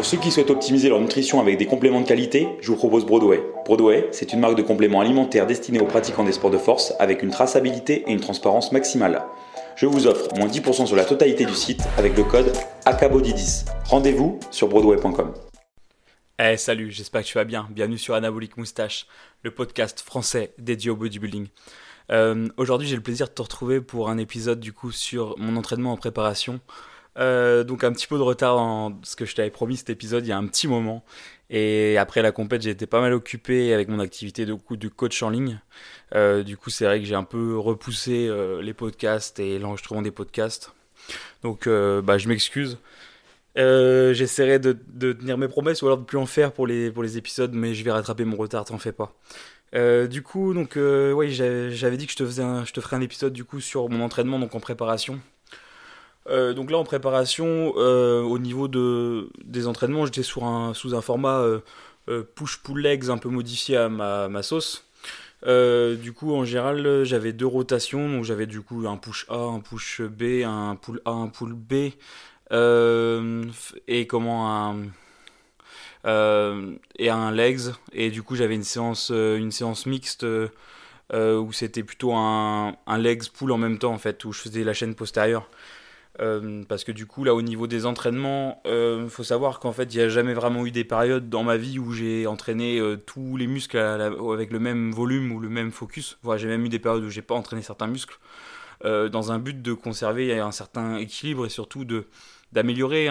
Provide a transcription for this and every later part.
Pour ceux qui souhaitent optimiser leur nutrition avec des compléments de qualité, je vous propose Broadway. Broadway, c'est une marque de compléments alimentaires destinée aux pratiquants des sports de force avec une traçabilité et une transparence maximale. Je vous offre moins 10% sur la totalité du site avec le code ACABODY10. Rendez-vous sur broadway.com. Eh salut, j'espère que tu vas bien. Bienvenue sur Anabolic Moustache, le podcast français dédié au bodybuilding. Euh, Aujourd'hui, j'ai le plaisir de te retrouver pour un épisode du coup sur mon entraînement en préparation. Euh, donc un petit peu de retard dans ce que je t'avais promis cet épisode il y a un petit moment. Et après la compète, j'ai été pas mal occupé avec mon activité de, de coach en ligne. Euh, du coup, c'est vrai que j'ai un peu repoussé euh, les podcasts et l'enregistrement des podcasts. Donc bah, je m'excuse. J'essaierai de, tenir mes promesses ou alors de plus en faire pour les, pour les épisodes, mais je vais rattraper mon retard, t'en fais pas. du coup, donc, oui, j'avais dit que je te, faisais je te ferais un épisode du coup sur mon entraînement donc en préparation. Euh, donc là, en préparation, euh, au niveau de, des entraînements, j'étais sous un, sous un format euh, push-pull legs un peu modifié à ma, ma sauce. du coup, en général, j'avais deux rotations. Donc j'avais du coup un push A, un push B, un pull A, un pull B. et comment un... et un legs. Et du coup, j'avais une séance, une séance mixte où c'était plutôt un, un legs pull en même temps, en fait, où je faisais la chaîne postérieure. Euh, parce que du coup, là, au niveau des entraînements, il euh, faut savoir qu'en fait, il n'y a jamais vraiment eu des périodes dans ma vie où j'ai entraîné euh, tous les muscles avec le même volume ou le même focus. Voilà, j'ai même eu des périodes où j'ai pas entraîné certains muscles, dans un but de conserver un certain équilibre et surtout de d'améliorer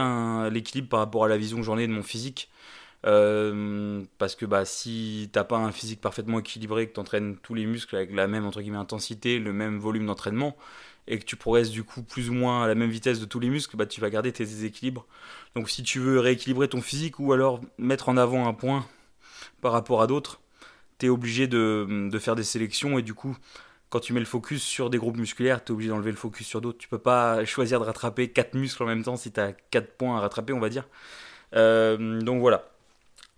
l'équilibre par rapport à la vision que j'en ai de mon physique. parce que bah, si t'as pas un physique parfaitement équilibré, que tu entraînes tous les muscles avec la même entre guillemets intensité, le même volume d'entraînement, et que tu progresses du coup plus ou moins à la même vitesse de tous les muscles, bah, tu vas garder tes déséquilibres. Donc si tu veux rééquilibrer ton physique ou alors mettre en avant un point par rapport à d'autres, tu es obligé de, faire des sélections et du coup, quand tu mets le focus sur des groupes musculaires, tu es obligé d'enlever le focus sur d'autres. Tu peux pas choisir de rattraper 4 muscles en même temps si tu as 4 points à rattraper, on va dire. Euh, donc voilà.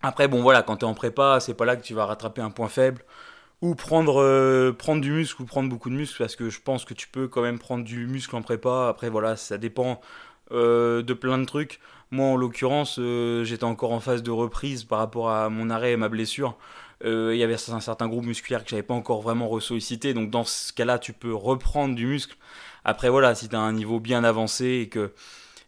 Après, bon voilà, quand tu es en prépa, c'est pas là que tu vas rattraper un point faible ou prendre, euh, prendre du muscle ou prendre beaucoup de muscle parce que je pense que tu peux quand même prendre du muscle en prépa. Après, voilà, ça dépend euh, de plein de trucs. Moi, en l'occurrence, euh, j'étais encore en phase de reprise par rapport à mon arrêt et ma blessure. Il y avait un certain groupe musculaire que j'avais pas encore vraiment ressollicité. Donc, dans ce cas-là, tu peux reprendre du muscle. Après, voilà, si tu as un niveau bien avancé et que,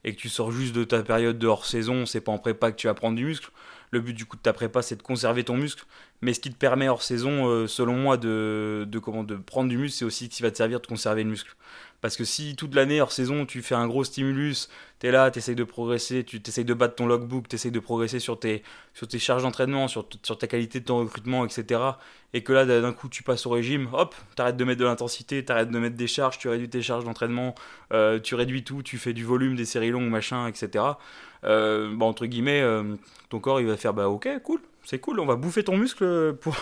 et que tu sors juste de ta période de hors-saison, c'est pas en prépa que tu vas prendre du muscle. Le but du coup de ta prépa, c'est de conserver ton muscle. Mais ce qui te permet hors saison, euh, selon moi, de, comment, de prendre du muscle, c'est aussi qui va te servir de conserver le muscle. Parce que si toute l'année hors saison, tu fais un gros stimulus, tu es là, tu essayes de progresser, tu essayes de battre ton logbook, tu essayes de progresser sur tes, charges d'entraînement, sur, ta qualité de ton recrutement, etc. Et que là, d'un coup, tu passes au régime, hop, tu arrêtes de mettre de l'intensité, tu arrêtes de mettre des charges, tu réduis tes charges d'entraînement, euh, tu réduis tout, tu fais du volume, des séries longues, machin, etc. Euh, entre guillemets, euh, ton corps, il va faire, bah ok, cool, c'est cool, on va bouffer ton muscle pour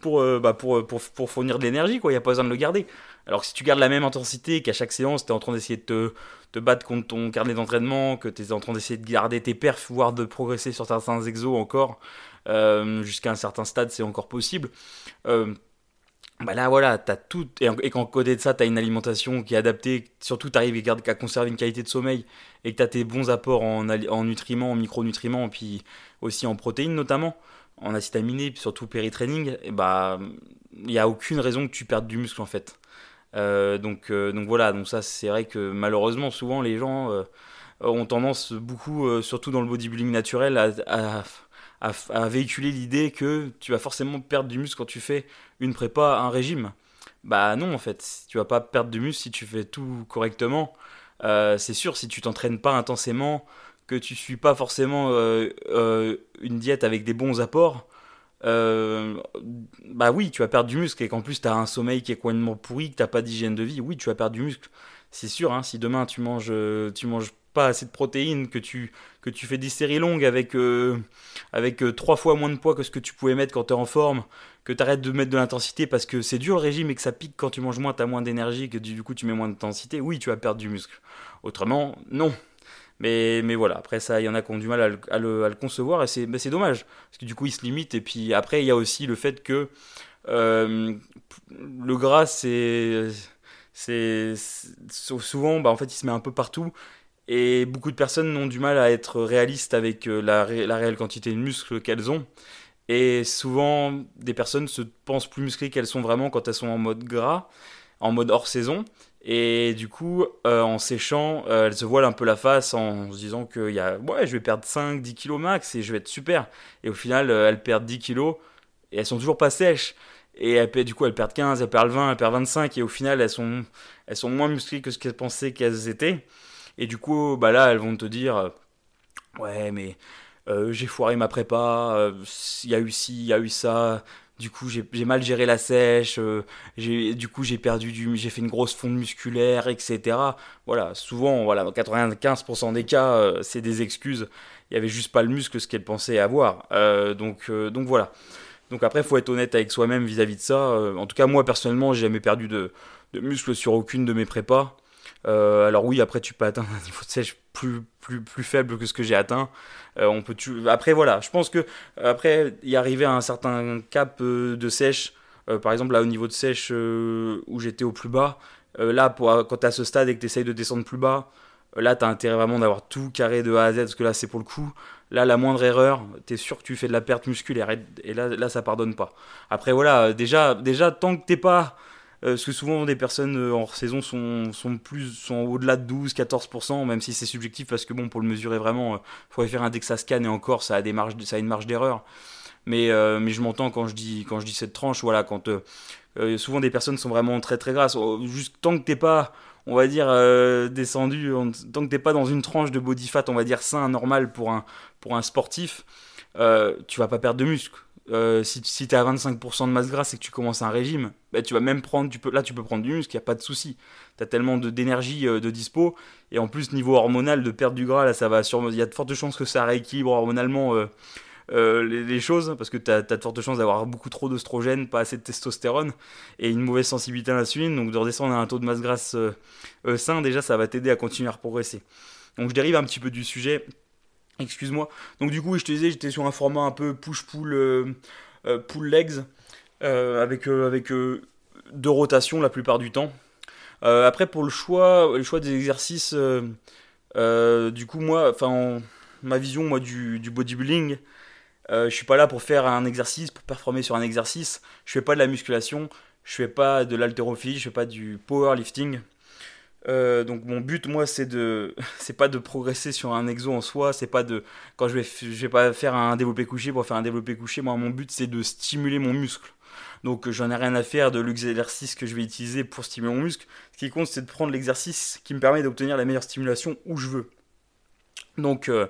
pour, euh, bah pour, pour, pour, fournir de l'énergie, quoi. Il n'y a pas besoin de le garder. Alors que si tu gardes la même intensité, qu'à chaque séance, tu es en train d'essayer de te, te, battre contre ton carnet d'entraînement, que tu es en train d'essayer de garder tes perfs, voire de progresser sur certains exos encore, jusqu'à un certain stade, c'est encore possible. Bah là, voilà, tu as tout. Et, qu'en côté de ça, tu as une alimentation qui est adaptée. Surtout, tu arrives à conserver une qualité de sommeil et que tu as tes bons apports en, en nutriments, en micronutriments, puis aussi en protéines notamment en acide aminé, surtout péri-training, et bah il n'y a aucune raison que tu perdes du muscle en fait. Euh, donc, euh, donc voilà, donc ça c'est vrai que malheureusement souvent les gens euh, ont tendance beaucoup, surtout dans le bodybuilding naturel, à, à, véhiculer l'idée que tu vas forcément perdre du muscle quand tu fais une prépa, un régime. Bah non en fait, tu vas pas perdre du muscle si tu fais tout correctement. c'est sûr, si tu t'entraînes pas intensément, que tu suis pas forcément euh, euh, une diète avec des bons apports, euh, bah oui, tu vas perdre du muscle et qu'en plus tu as un sommeil qui est complètement pourri, que tu pas d'hygiène de vie, oui, tu vas perdre du muscle. C'est sûr, hein, si demain tu manges, tu manges pas assez de protéines, que tu, que tu fais des séries longues avec, avec trois fois moins de poids que ce que tu pouvais mettre quand tu es en forme, que tu arrêtes de mettre de l'intensité parce que c'est dur le régime et que ça pique quand tu manges moins, tu as moins d'énergie, que du coup tu mets moins d'intensité, oui, tu vas perdre du muscle. Autrement, non. Mais, mais voilà, après ça, il y en a qui ont du mal à le, à le, concevoir et c'est dommage. Parce que du coup, ils se limitent. Et puis après, il y a aussi le fait que euh, le gras, c'est souvent, bah, en fait, il se met un peu partout. Et beaucoup de personnes ont du mal à être réalistes avec la, la réelle quantité de muscles qu'elles ont. Et souvent, des personnes se pensent plus musclées qu'elles sont vraiment quand elles sont en mode gras, en mode hors saison. Et du coup, euh, en séchant, euh, elles se voilent un peu la face en se disant que y a, ouais, je vais perdre 5-10 kilos max et je vais être super. Et au final, euh, elles perdent 10 kilos et elles sont toujours pas sèches. Et elles, du coup, elles perdent 15, elles perdent 20, elles perdent 25. Et au final, elles sont, elles sont moins musclées que ce qu'elles pensaient qu'elles étaient. Et du coup, bah là, elles vont te dire Ouais, mais j'ai foiré ma prépa, il y a eu ci, il y a eu ça, du coup j'ai mal géré la sèche, euh, du coup j'ai perdu du, j'ai fait une grosse fonte musculaire, etc. Voilà, souvent, voilà, 95% des cas, euh, c'est des excuses. Il y avait juste pas le muscle ce qu'elle pensait avoir. Euh, donc, donc voilà. Donc après, faut être honnête avec soi-même vis-à-vis de ça. en tout cas, moi personnellement, j'ai jamais perdu de, de muscle sur aucune de mes prépas. Alors oui, après tu peux atteindre un niveau de sèche plus, plus, plus faible que ce que j'ai atteint. Euh, on peut après voilà, je pense que après y arriver à un certain cap euh, de sèche, euh, par exemple là au niveau de sèche où j'étais au plus bas, là pour, quand tu à ce stade et que tu essayes de descendre plus bas, là tu as intérêt vraiment d'avoir tout carré de A à Z parce que là c'est pour le coup. Là la moindre erreur, tu es sûr que tu fais de la perte musculaire et, là, là ça pardonne pas. Après voilà, déjà, déjà tant que t'es pas euh, parce que souvent des personnes euh, en saison sont, sont plus sont au-delà de 12-14%, même si c'est subjectif parce que bon pour le mesurer vraiment, il euh, faudrait faire un Dexa scan et encore ça a des marges, ça a une marge d'erreur. Mais, mais je m'entends quand je dis quand je dis cette tranche, voilà, quand souvent des personnes sont vraiment très très grasses. Oh, juste tant que t'es pas on va dire descendu tant que t'es pas dans une tranche de body fat on va dire sain normal pour un pour un sportif tu vas pas perdre de muscle euh, si, tu es à 25% de masse grasse et que tu commences un régime, bah, tu vas même prendre, là tu peux prendre du muscle, il n'y a pas de souci. Tu as tellement d'énergie de, euh, de, dispo, et en plus niveau hormonal, de perdre du gras, là ça va sur, il y a de fortes chances que ça rééquilibre hormonalement euh, les, choses, parce que tu as, de fortes chances d'avoir beaucoup trop d'oestrogène, pas assez de testostérone, et une mauvaise sensibilité à l'insuline, donc de redescendre à un taux de masse grasse sain, déjà ça va t'aider à continuer à progresser. Donc je dérive un petit peu du sujet, Excuse-moi. Donc du coup, je te disais, j'étais sur un format un peu push-pull euh, euh, pull legs euh, avec deux rotations la plupart du temps. après pour le choix, le choix des exercices, du coup moi, enfin ma vision moi du, bodybuilding, je suis pas là pour faire un exercice, pour performer sur un exercice. Je fais pas de la musculation, je fais pas de l'haltérophilie, je fais pas du powerlifting. Euh, donc mon but moi c'est de c'est pas de progresser sur un exo en soi c'est pas de quand je vais je vais pas faire un développé couché pour faire un développé couché moi mon but c'est de stimuler mon muscle. Donc j'en ai rien à faire de l'exercice que je vais utiliser pour stimuler mon muscle. Ce qui compte c'est de prendre l'exercice qui me permet d'obtenir la meilleure stimulation où je veux. Donc euh,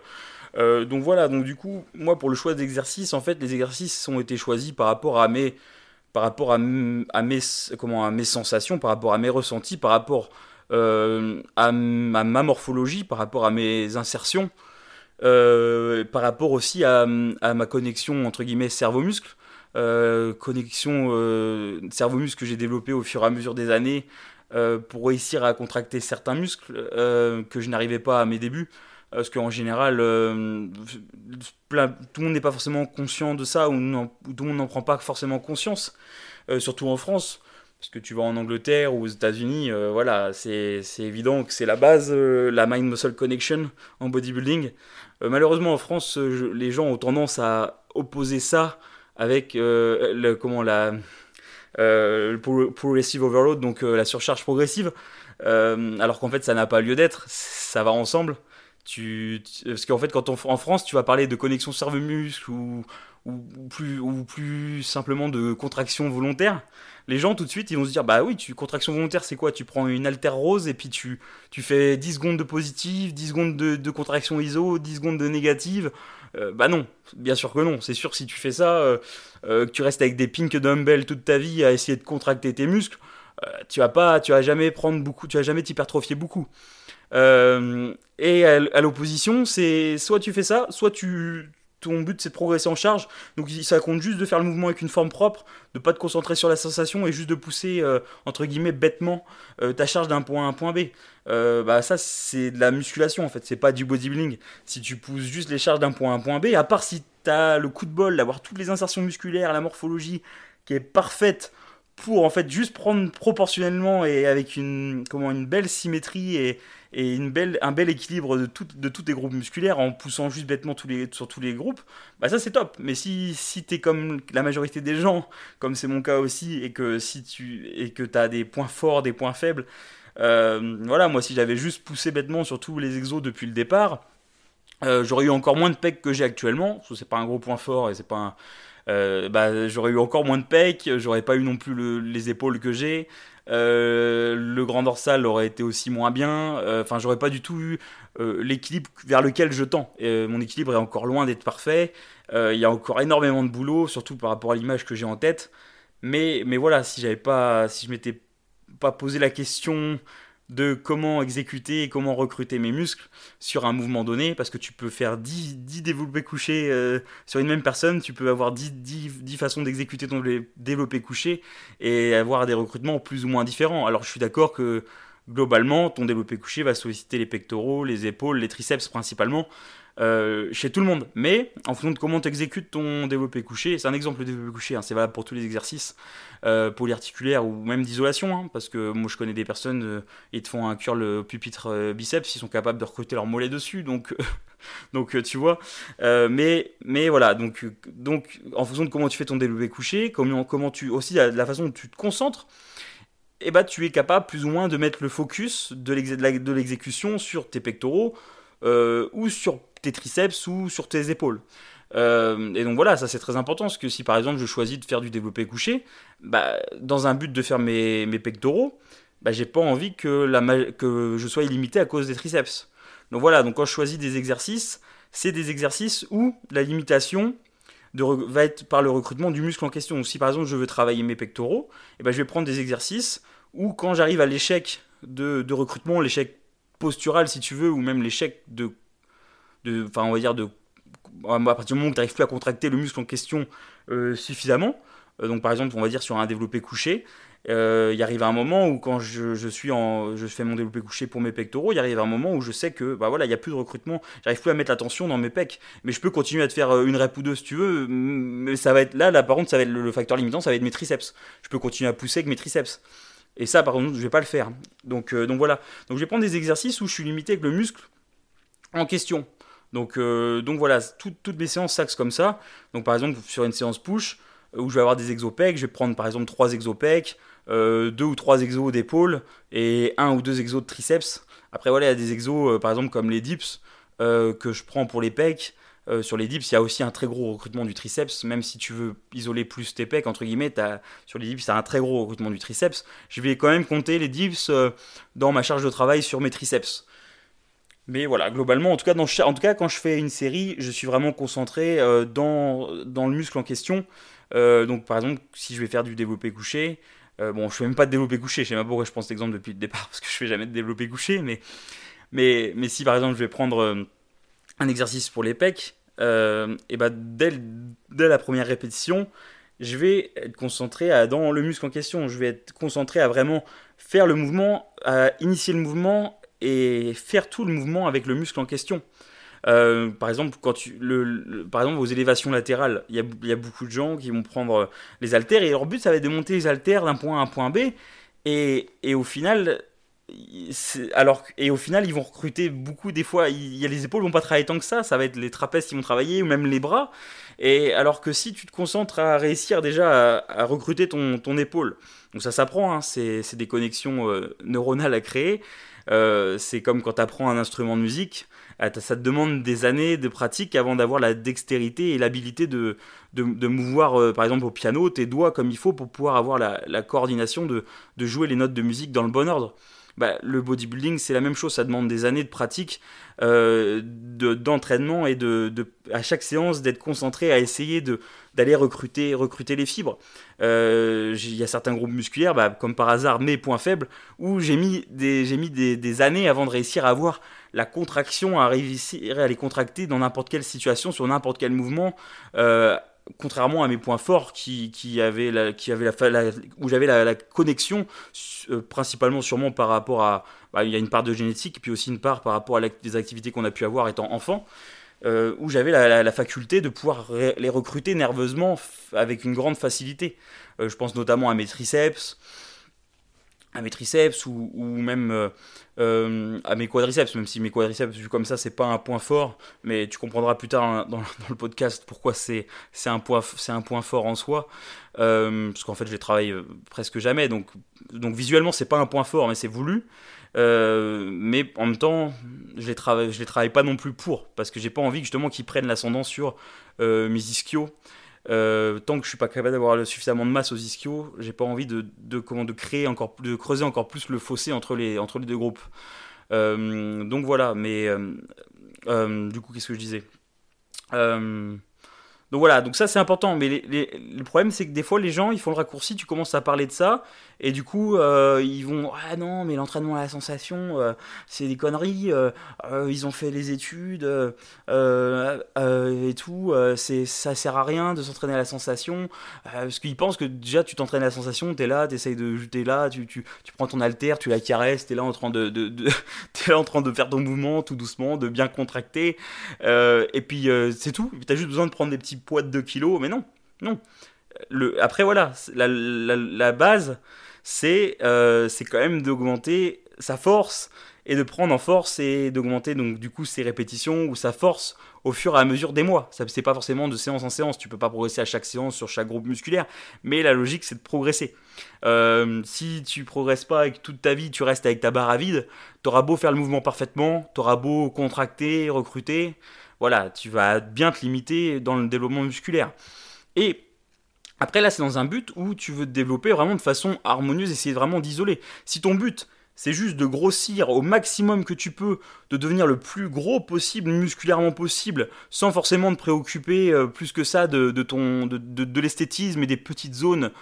euh, donc voilà. Donc du coup moi pour le choix d'exercice en fait les exercices ont été choisis par rapport à mes par rapport à, à mes comment à mes sensations par rapport à mes ressentis par rapport euh, à, ma morphologie, par rapport à mes insertions, euh, par rapport aussi à, ma connexion entre guillemets cerveau-muscle. Euh, connexion cerveau-muscle que j'ai développée au fur et à mesure des années pour réussir à contracter certains muscles que je n'arrivais pas à mes débuts. Parce qu'en général, tout le monde n'est pas forcément conscient de ça, ou, tout le monde n'en prend pas forcément conscience, surtout en France. Parce que tu vas en Angleterre ou aux États-Unis, euh, voilà, c'est évident que c'est la base, euh, la mind-muscle connection en bodybuilding. Euh, malheureusement, en France, les gens ont tendance à opposer ça avec le, comment, la, progressive overload, donc la surcharge progressive, alors qu'en fait, ça n'a pas lieu d'être, ça va ensemble. Parce qu'en fait, quand en France, tu vas parler de connexion cerveau-muscle ou plus simplement de contraction volontaire, les gens tout de suite ils vont se dire bah oui, tu, contraction volontaire c'est quoi? Tu prends une alter rose et puis tu, tu fais 10 secondes de positive, 10 secondes de, contraction ISO, 10 secondes de négative. Euh, bah non, bien sûr que non. C'est sûr si tu fais ça, euh, euh, que tu restes avec des pink dumbbells toute ta vie à essayer de contracter tes muscles, tu vas pas, tu vas jamais prendre beaucoup, tu vas jamais t'hypertrophier beaucoup. et à l'opposition, c'est soit tu fais ça, soit tu ton but c'est de progresser en charge. Donc ça compte juste de faire le mouvement avec une forme propre, de pas te concentrer sur la sensation et juste de pousser euh, entre guillemets bêtement euh, ta charge d'un point à un point B. Euh, bah ça c'est de la musculation en fait, c'est pas du bodybuilding. Si tu pousses juste les charges d'un point à un point B, à part si tu as le coup de bol d'avoir toutes les insertions musculaires, la morphologie qui est parfaite pour en fait juste prendre proportionnellement et avec une comment une belle symétrie et, et une belle, un bel équilibre de, tout, de tous tes groupes musculaires en poussant juste bêtement sur tous les groupes, bah ça c'est top. Mais si, si tu es comme la majorité des gens, comme c'est mon cas aussi, et que si tu et que as des points forts, des points faibles, euh, voilà, moi si j'avais juste poussé bêtement sur tous les exos depuis le départ, euh, j'aurais eu encore moins de pecs que j'ai actuellement, parce que c'est pas un gros point fort et c'est pas un, euh, bah, j'aurais eu encore moins de pecs, j'aurais pas eu non plus les épaules que j'ai, euh, le grand dorsal aurait été aussi moins bien, euh, enfin j'aurais pas du tout eu l'équilibre vers lequel je tends. mon équilibre est encore loin d'être parfait, il y a encore énormément de boulot, surtout par rapport à l'image que j'ai en tête, mais, mais voilà, si pas, si je m'étais pas posé la question de comment exécuter et comment recruter mes muscles sur un mouvement donné, parce que tu peux faire 10, 10 développés couchés euh, sur une même personne, tu peux avoir 10, 10, façons d'exécuter ton développé couché et avoir des recrutements plus ou moins différents. Alors je suis d'accord que globalement, ton développé couché va solliciter les pectoraux, les épaules, les triceps principalement, euh, chez tout le monde. Mais en fonction de comment tu exécutes ton développé couché, c'est un exemple de développé couché, hein, c'est valable pour tous les exercices euh, polyarticulaires ou même d'isolation, hein, parce que moi je connais des personnes, euh, ils te font un curl pupitre biceps, ils sont capables de recruter leur mollet dessus, donc, donc tu vois. mais, mais voilà, donc, donc en fonction de comment tu fais ton développé couché, comment, comment tu, aussi la, la façon dont tu te concentres, eh bah, tu es capable plus ou moins de mettre le focus de l'exécution sur tes pectoraux ou sur tes triceps ou sur tes épaules. Euh, et donc voilà, ça c'est très important, parce que si par exemple je choisis de faire du développé couché, bah, dans un but de faire mes, mes pectoraux, bah, j'ai pas envie que, la, que je sois illimité à cause des triceps. Donc voilà, donc quand je choisis des exercices, c'est des exercices où la limitation de, va être par le recrutement du muscle en question. si par exemple je veux travailler mes pectoraux, et eh ben, je vais prendre des exercices où quand j'arrive à l'échec de, de recrutement, l'échec postural si tu veux, ou même l'échec de enfin on va dire de à partir du moment où tu n'arrives plus à contracter le muscle en question euh, suffisamment, euh, donc par exemple on va dire sur un développé couché, euh, il arrive un moment où quand je, suis en, je fais mon développé couché pour mes pectoraux, il arrive un moment où je sais que bah voilà, il n'y a plus de recrutement, j'arrive plus à mettre l'attention dans mes pecs, mais je peux continuer à te faire une rep ou deux si tu veux, mais ça va être là, là par contre ça va être le, facteur limitant, ça va être mes triceps. Je peux continuer à pousser avec mes triceps. Et ça par contre je vais pas le faire. Donc, donc voilà. Donc je vais prendre des exercices où je suis limité avec le muscle en question. Donc, euh, donc voilà, toutes mes séances s'axent comme ça. Donc par exemple, sur une séance push, euh, où je vais avoir des exopecs, je vais prendre par exemple 3 exopecs, euh, 2 ou 3 exos d'épaule et 1 ou 2 exos de triceps. Après voilà, il y a des exos euh, par exemple comme les dips que je prends pour les pecs. sur les dips, il y a aussi un très gros recrutement du triceps, même si tu veux isoler plus tes pecs, entre guillemets, sur les dips, tu as un très gros recrutement du triceps. Je vais quand même compter les dips dans ma charge de travail sur mes triceps. Mais voilà, globalement, en tout, cas, quand je fais une série, je suis vraiment concentré euh, dans, dans le muscle en question. Euh, donc, par exemple, si je vais faire du développé couché, euh, bon, je fais même pas de développé couché, je sais même pas pourquoi je pense cet exemple depuis le départ, parce que je fais jamais de développé couché, mais, mais, mais si par exemple je vais prendre un exercice pour les pecs, et ben dès, dès la première répétition, je vais être concentré dans le muscle en question, je vais être concentré à vraiment faire le mouvement, à initier le mouvement et faire tout le mouvement avec le muscle en question. Euh, par exemple, quand tu, le, par exemple, aux élévations latérales, il y, a, beaucoup de gens qui vont prendre les haltères et leur but, ça va être de monter les haltères d'un point A à un point B. Et, et au final, alors et au final ils vont recruter beaucoup des fois il y a les épaules vont pas travailler tant que ça ça va être les trapèzes qui vont travailler ou même les bras et alors que si tu te concentres à réussir déjà à, recruter ton, ton, épaule donc ça s'apprend hein, c'est des connexions euh, neuronales à créer euh, c'est comme quand tu apprends un instrument de musique, euh, ça te demande des années de pratique avant d'avoir la dextérité et l'habilité de, de, mouvoir, euh, par exemple, au piano, tes doigts comme il faut pour pouvoir avoir la, coordination de, de, jouer les notes de musique dans le bon ordre. Bah, le bodybuilding, c'est la même chose, ça demande des années de pratique, d'entraînement et de, à chaque séance d'être concentré à essayer d'aller recruter, recruter les fibres. Euh, il y a certains groupes musculaires, bah, comme par hasard mes points faibles, où j'ai mis, des, mis des, années avant de réussir à avoir la contraction, à réussir à les contracter dans n'importe quelle situation, sur n'importe quel mouvement. Euh, contrairement à mes points forts qui, qui qui avaient la, où j'avais la, connexion euh, principalement sûrement par rapport à bah, il y a une part de génétique puis aussi une part par rapport à des activités qu'on a pu avoir étant enfant euh, où j'avais la, faculté de pouvoir les recruter nerveusement avec une grande facilité. Euh, je pense notamment à mes triceps, à mes triceps ou, même euh, euh, à mes quadriceps, même si mes quadriceps, vu comme ça, c'est pas un point fort, mais tu comprendras plus tard dans, le podcast pourquoi c'est un, point, un point fort en soi, euh, parce qu'en fait, je les travaille presque jamais, donc, donc visuellement, c'est pas un point fort, mais c'est voulu. mais en même temps, je les, travaille, je les travaille pas non plus pour, parce que j'ai pas envie justement qu'ils prennent l'ascendant sur mes ischios euh, tant que je suis pas capable d'avoir suffisamment de masse aux ischios, j'ai pas envie de, comment, de créer encore, de creuser encore plus le fossé entre les, entre les deux groupes. Euh, donc voilà, mais euh, du coup, qu'est-ce que je disais? Donc voilà, donc ça c'est important, mais le problème c'est que des fois les gens ils font le raccourci, tu commences à parler de ça, et du coup, euh, ils vont Ah non, mais l'entraînement à la sensation, euh, c'est des conneries. Euh, ils ont fait les études et tout. c'est ça sert à rien de s'entraîner à la sensation. parce qu'ils pensent que déjà, tu t'entraînes à la sensation, t'es là, t'essayes de. T'es là, tu, tu, prends ton haltère, tu la caresses, t'es là en train de, de, de là en train de faire ton mouvement tout doucement, de bien contracter. et puis, c'est tout. T'as juste besoin de prendre des petits poids de 2 kilos. Mais non, non. Après, voilà, la, la base euh, c'est quand même d'augmenter sa force et de prendre en force et d'augmenter donc du coup ses répétitions ou sa force au fur et à mesure des mois. Ça c'est pas forcément de séance en séance, tu peux pas progresser à chaque séance sur chaque groupe musculaire, mais la logique c'est de progresser. Euh, si tu progresses pas et que toute ta vie tu restes avec ta barre à vide, t'auras beau faire le mouvement parfaitement, t'auras beau contracter, recruter, voilà, tu vas bien te limiter dans le développement musculaire. Et après, là, c'est dans un but où tu veux te développer vraiment de façon harmonieuse, essayer vraiment d'isoler. Si ton but, c'est juste de grossir au maximum que tu peux, de devenir le plus gros possible, musculairement possible, sans forcément te préoccuper euh, plus que ça de, ton, de, l'esthétisme et des petites zones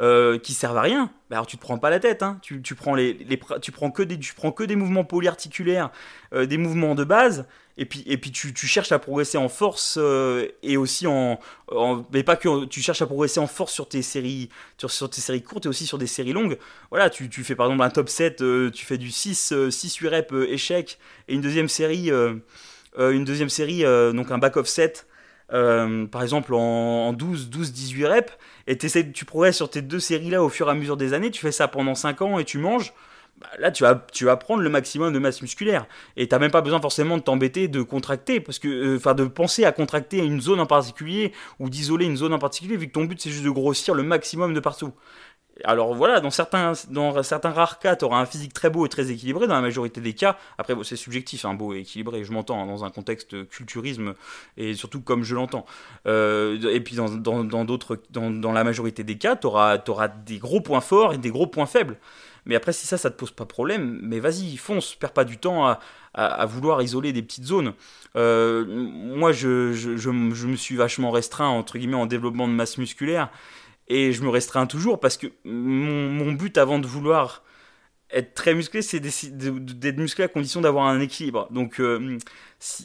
euh, qui servent à rien, bah alors tu te prends pas la tête. Hein. Tu, tu, prends que des, tu prends que des mouvements polyarticulaires, euh, des mouvements de base, et puis, et puis tu, cherches à progresser en force euh, et aussi en, Mais pas que tu cherches à progresser en force sur tes séries, sur, tes séries courtes et aussi sur des séries longues. Voilà, tu, fais par exemple un top 7, euh, tu fais du 6, 6 8 reps échec et une deuxième série, euh, une deuxième série donc un back of 7. par exemple en, 12, 12, 18 reps, et tu progresses sur tes deux séries là au fur et à mesure des années, tu fais ça pendant 5 ans et tu manges, bah, là tu vas, tu vas prendre le maximum de masse musculaire. Et tu n'as même pas besoin forcément de t'embêter de contracter, parce que, euh, de penser à contracter une zone en particulier ou d'isoler une zone en particulier, vu que ton but c'est juste de grossir le maximum de partout. Alors voilà, dans certains, dans certains rares cas, tu auras un physique très beau et très équilibré. Dans la majorité des cas, après c'est subjectif, un hein, beau et équilibré, je m'entends, hein, dans un contexte culturisme et surtout comme je l'entends. Euh, et puis dans, dans, dans, dans, la majorité des cas, tu auras des gros points forts et des gros points faibles. Mais après, si ça, ça te pose pas problème, mais vas-y, fonce, perds pas du temps à, à, vouloir isoler des petites zones. Euh, moi, je, je, me suis vachement restreint, entre guillemets, en développement de masse musculaire, et je me restreins toujours parce que mon, but avant de vouloir être très musclé, c'est d'être musclé à condition d'avoir un équilibre. Donc, euh,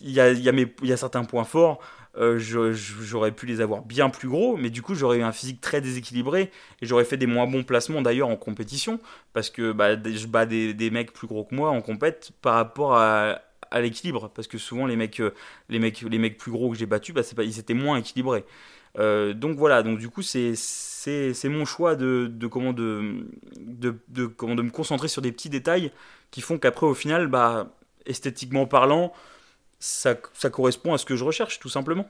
il y, a, y, a, certains points forts. Euh, j'aurais pu les avoir bien plus gros, mais du coup j'aurais eu un physique très déséquilibré et j'aurais fait des moins bons placements d'ailleurs en compétition parce que bah, je bats des, mecs plus gros que moi en compète par rapport à, l'équilibre parce que souvent les mecs, euh, les mecs, les mecs plus gros que j'ai battus, bah, ils étaient moins équilibrés. Euh, donc voilà, donc du coup c'est mon choix de, comment de, de, comment de me concentrer sur des petits détails qui font qu'après au final bah esthétiquement parlant ça, correspond à ce que je recherche, tout simplement.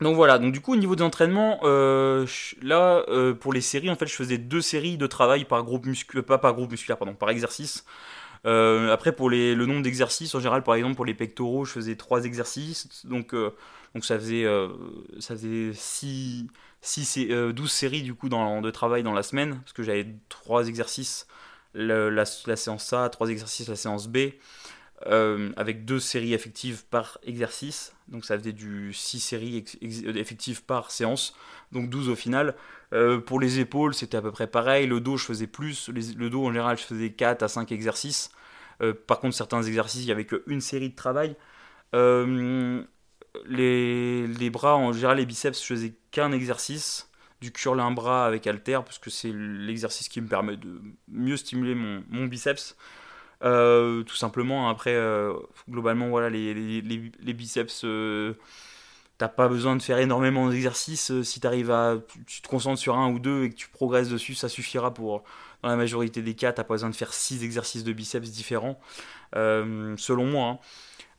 Donc voilà, donc du coup au niveau des entraînements, euh, là euh, pour les séries, en fait je faisais deux séries de travail par groupe musculaire, pas par groupe musculaire, pardon, par exercice. Euh, après pour les, le nombre d'exercices, en général par exemple pour les pectoraux, je faisais trois exercices, donc, donc ça faisait, ça faisait 6, 12 séries du coup dans, de travail dans la semaine, parce que j'avais trois exercices la, séance A, trois exercices la séance B. Euh, avec deux séries effectives par exercice. Donc ça faisait du 6 séries effectives par séance, donc 12 au final. Euh, pour les épaules, c'était à peu près pareil. Le dos, je faisais plus. le dos, en général, je faisais 4 à 5 exercices. Euh, par contre, certains exercices, il n'y avait qu'une série de travail. Les, bras, en général, les biceps, je faisais qu'un exercice du curl bras avec halter parce que c'est l'exercice qui me permet de mieux stimuler mon biceps. Euh, tout simplement, après, euh, globalement, voilà, les, les, les biceps, euh, t'as pas besoin de faire énormément d'exercices. Si arrives à, tu te concentres sur un ou deux et que tu progresses dessus, ça suffira pour, dans la majorité des cas, t'as pas besoin de faire six exercices de biceps différents, selon moi. Hein.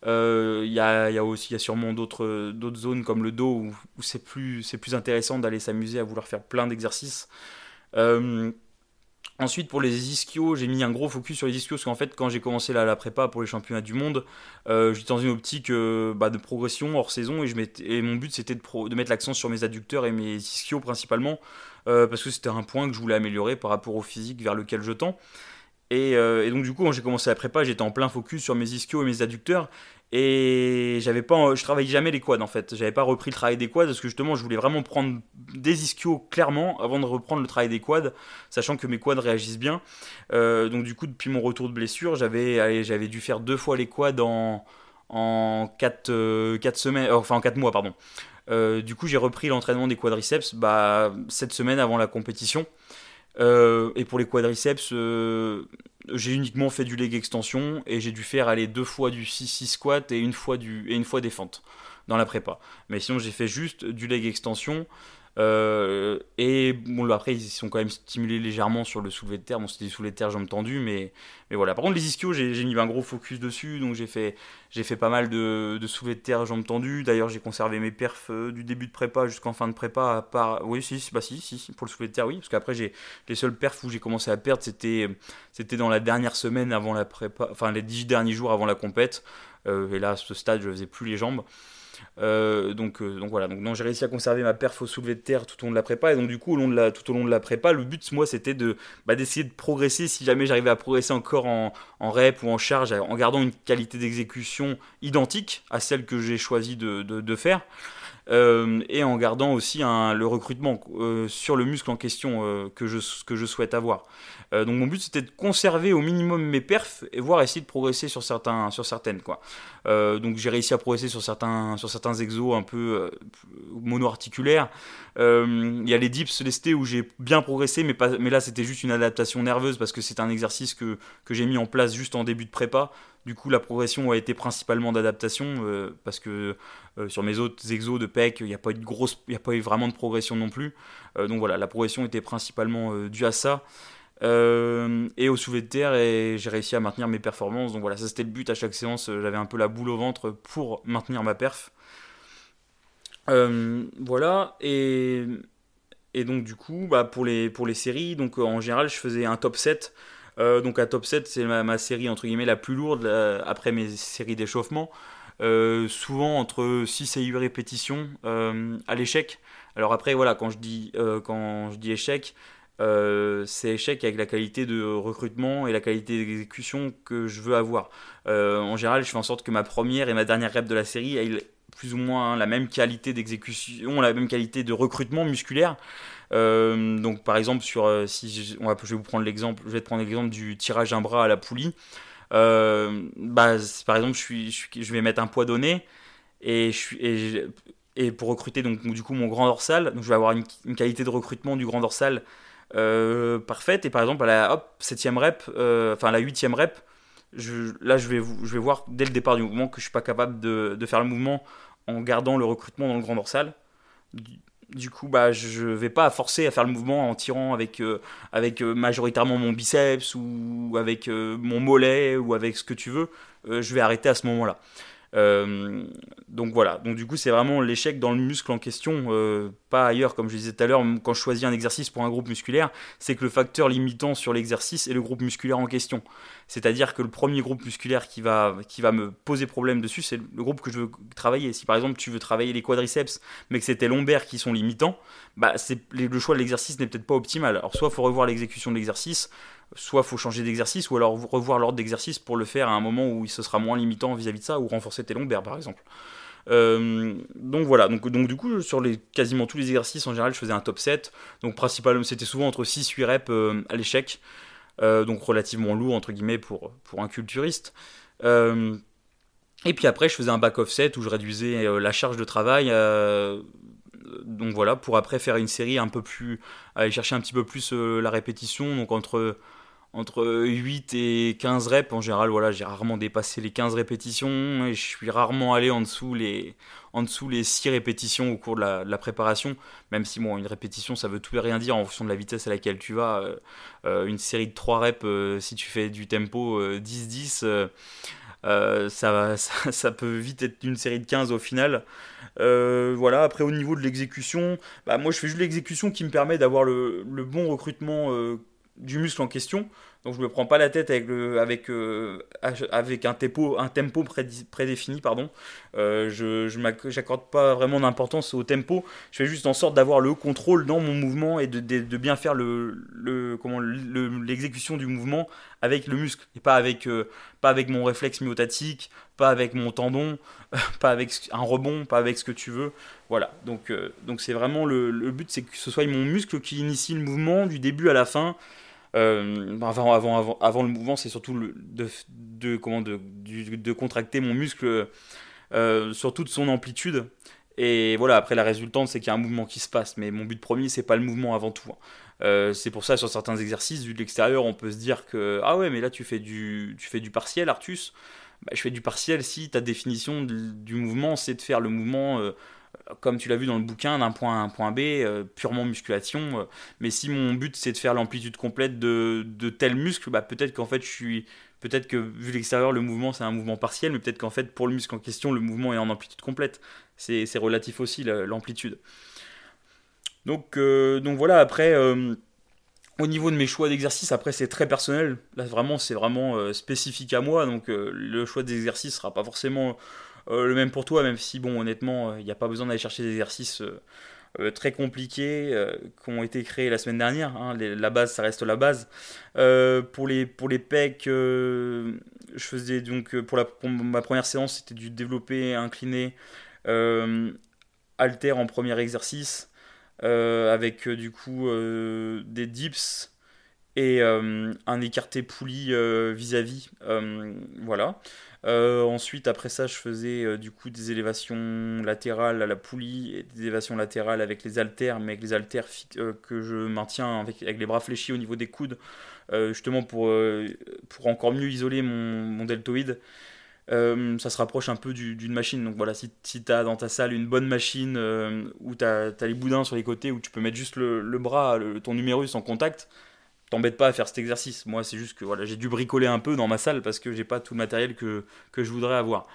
Il euh, y, a, y, a, aussi, y a sûrement d'autres zones comme le dos où, où c'est plus, plus intéressant d'aller s'amuser à vouloir faire plein d'exercices. Euh, ensuite, pour les ischios, j'ai mis un gros focus sur les ischios parce qu'en fait, quand j'ai commencé la, la, prépa pour les championnats du monde, euh, j'étais dans une optique bah, de progression hors saison et, et mon but c'était de, mettre l'accent sur mes adducteurs et mes ischios principalement parce que c'était un point que je voulais améliorer par rapport au physique vers lequel je tends. Euh, et, donc du coup, quand j'ai commencé la prépa, j'étais en plein focus sur mes ischios et mes adducteurs. Et j'avais pas, je travaillais jamais les quads en fait. J'avais pas repris le travail des quads parce que justement, je voulais vraiment prendre des ischios clairement avant de reprendre le travail des quads, sachant que mes quads réagissent bien. Euh, donc du coup, depuis mon retour de blessure, j'avais, j'avais dû faire deux fois les quads en en 4, euh, semaines, enfin en 4 mois pardon. du coup, j'ai repris l'entraînement des quadriceps bah, cette semaine avant la compétition. Euh, et pour les quadriceps, euh, j'ai uniquement fait du leg extension et j'ai dû faire aller deux fois du 6-6 squat et une fois, du, des fentes dans la prépa. Mais sinon, j'ai fait juste du leg extension euh, et bon, après, ils sont quand même stimulés légèrement sur le soulevé de terre. Bon, c'était des soulevés de terre, jambes tendues, mais, mais voilà. Par contre, les ischios, j'ai mis un gros focus dessus, donc j'ai fait, fait pas mal de, de soulevés de terre, jambes tendues. D'ailleurs, j'ai conservé mes perfs euh, du début de prépa jusqu'en fin de prépa, à. Oui, si, bah si, si, pour le soulevé de terre, oui, parce qu'après, les seuls perfs où j'ai commencé à perdre, c'était dans la dernière semaine avant la prépa, enfin, les dix derniers jours avant la compète. Euh, et là, à ce stade, je faisais plus les jambes. Euh, donc, euh, donc voilà, donc j'ai réussi à conserver ma perf au soulevé de terre tout au long de la prépa. Et donc du coup, tout au long de la prépa, le but, moi, c'était de bah, d'essayer de progresser. Si jamais j'arrivais à progresser encore en, rep ou en charge, en gardant une qualité d'exécution identique à celle que j'ai choisi de, faire. Euh, et en gardant aussi le recrutement sur le muscle en question que, je, que je souhaite avoir. donc mon but c'était de conserver au minimum mes perfs et voir essayer de progresser sur, certains, sur certaines. Quoi. Euh, donc j'ai réussi à progresser sur certains, sur certains exos un peu euh, mono-articulaires. Euh, il y a les dips lestés où j'ai bien progressé, mais, mais là c'était juste une adaptation nerveuse parce que c'est un exercice que, que j'ai mis en place juste en début de prépa. Du coup, la progression a été principalement d'adaptation parce que sur mes autres exos de PEC, il n'y a pas eu a pas vraiment de progression non plus. donc voilà, la progression était principalement due à ça. Euh, et au soulevé de terre et j'ai réussi à maintenir mes performances. Donc voilà, ça c'était le but à chaque séance. J'avais un peu la boule au ventre pour maintenir ma perf. Euh, voilà, et, donc du coup, bah, pour, les, pour les séries, donc en général, je faisais un top 7. Euh, donc un top 7, c'est ma, série entre guillemets la plus lourde après mes séries d'échauffement. souvent entre 6 et 8 répétitions à l'échec. Alors après, voilà, quand je dis, quand je dis échec, euh, c'est échec avec la qualité de recrutement et la qualité d'exécution que je veux avoir. Euh, en général, je fais en sorte que ma première et ma dernière rep de la série aient plus ou moins la même qualité d'exécution, la même qualité de recrutement musculaire. Euh, donc par exemple sur si je, on va, je vais vous prendre l'exemple, je vais prendre l'exemple du tirage d'un bras à la poulie. bah, par exemple, je, vais mettre un poids donné et, je suis, et, et pour recruter donc du coup mon grand dorsal, donc je vais avoir une, qualité de recrutement du grand dorsal euh, parfaite. Et par exemple, à la hop, rep, euh, enfin la huitième rep, je, là je vais, je vais voir dès le départ du mouvement que je suis pas capable de faire le mouvement en gardant le recrutement dans le grand dorsal. Du, coup, bah, je vais pas forcer à faire le mouvement en tirant avec, euh, avec majoritairement mon biceps ou avec mon mollet ou avec ce que tu veux. je vais arrêter à ce moment-là. Euh, donc voilà, donc du coup c'est vraiment l'échec dans le muscle en question, euh, pas ailleurs comme je disais tout à l'heure, quand je choisis un exercice pour un groupe musculaire, c'est que le facteur limitant sur l'exercice est le groupe musculaire en question. C'est-à-dire que le premier groupe musculaire qui va, qui va me poser problème dessus, c'est le groupe que je veux travailler. Si par exemple tu veux travailler les quadriceps, mais que c'est tes lombaires qui sont limitants, bah, le choix de l'exercice n'est peut-être pas optimal. Alors soit il faut revoir l'exécution de l'exercice, soit faut changer d'exercice, ou alors revoir l'ordre d'exercice pour le faire à un moment où ce sera moins limitant vis-à-vis de ça, ou renforcer tes lombaires par exemple. Euh, donc voilà, donc, donc du coup sur les, quasiment tous les exercices en général je faisais un top 7, donc principalement c'était souvent entre 6-8 reps euh, à l'échec, euh, donc relativement lourd entre guillemets pour, pour un culturiste. et puis après je faisais un back offset où je réduisais la charge de travail donc voilà, pour après faire une série un peu plus, aller chercher un petit peu plus la répétition, donc entre entre 8 et 15 reps. En général, voilà, j'ai rarement dépassé les 15 répétitions et je suis rarement allé en dessous les, en dessous les 6 répétitions au cours de la, préparation. Même si, bon, une répétition, ça veut tout et rien dire en fonction de la vitesse à laquelle tu vas. Euh, euh, une série de 3 reps, euh, si tu fais du tempo 10-10, ça, ça, peut vite être une série de 15 au final. voilà, après au niveau de l'exécution, bah, moi je fais juste l'exécution qui me permet d'avoir le, le, bon recrutement du muscle en question. Donc je me prends pas la tête avec, le, avec, euh, avec un tempo, un tempo prédéfini. Pardon. Euh, je n'accorde pas vraiment d'importance au tempo. Je fais juste en sorte d'avoir le contrôle dans mon mouvement et de, de, bien faire le, le comment l'exécution du mouvement avec le muscle et pas avec, euh, pas avec mon réflexe myotatique, pas avec mon tendon, pas avec un rebond, pas avec ce que tu veux. Voilà, donc donc c'est vraiment le, le but, c'est que ce soit mon muscle qui initie le mouvement du début à la fin. Euh, avant, avant, avant, le mouvement, c'est surtout de, de, comment, de, de, contracter mon muscle euh, sur toute son amplitude. Et voilà, après la résultante, c'est qu'il y a un mouvement qui se passe. Mais mon but premier, c'est pas le mouvement avant tout. Hein. Euh, c'est pour ça, sur certains exercices, vu de l'extérieur, on peut se dire que Ah ouais, mais là, tu fais du, tu fais du partiel, Artus. Bah, je fais du partiel si ta définition du mouvement, c'est de faire le mouvement comme tu l'as vu dans le bouquin, d'un point A à un point B, euh, purement musculation. Euh, mais si mon but c'est de faire l'amplitude complète de, tel muscle, bah, peut-être qu'en fait je suis. Peut-être que vu l'extérieur, le mouvement c'est un mouvement partiel, mais peut-être qu'en fait pour le muscle en question, le mouvement est en amplitude complète. C'est relatif aussi l'amplitude. Donc, euh, donc voilà, après, au niveau de mes choix d'exercice, après c'est très personnel. Là vraiment, c'est vraiment spécifique à moi. Donc le choix d'exercice sera pas forcément le même pour toi, même si, bon, honnêtement, il euh, n'y a pas besoin d'aller chercher des exercices euh, très compliqués qui ont été créés la semaine dernière. Hein. la base, ça reste la base. pour, les, pour les pecs, je faisais donc, pour, la, ma première séance, c'était du développé incliné alter en premier exercice. avec du coup des dips et un écarté poulie vis-à-vis. voilà. Euh, ensuite, après ça, je faisais euh, du coup des élévations latérales à la poulie et des élévations latérales avec les haltères, mais avec les haltères euh, que je maintiens avec, les bras fléchis au niveau des coudes, justement pour, pour encore mieux isoler mon, deltoïde. ça se rapproche un peu d'une machine. Donc voilà, si, si tu as dans ta salle une bonne machine où tu as, les boudins sur les côtés, où tu peux mettre juste le, le bras, ton numérus en contact, t'embête pas à faire cet exercice. Moi, c'est juste que voilà, j'ai dû bricoler un peu dans ma salle parce que j'ai pas tout le matériel que, je voudrais avoir.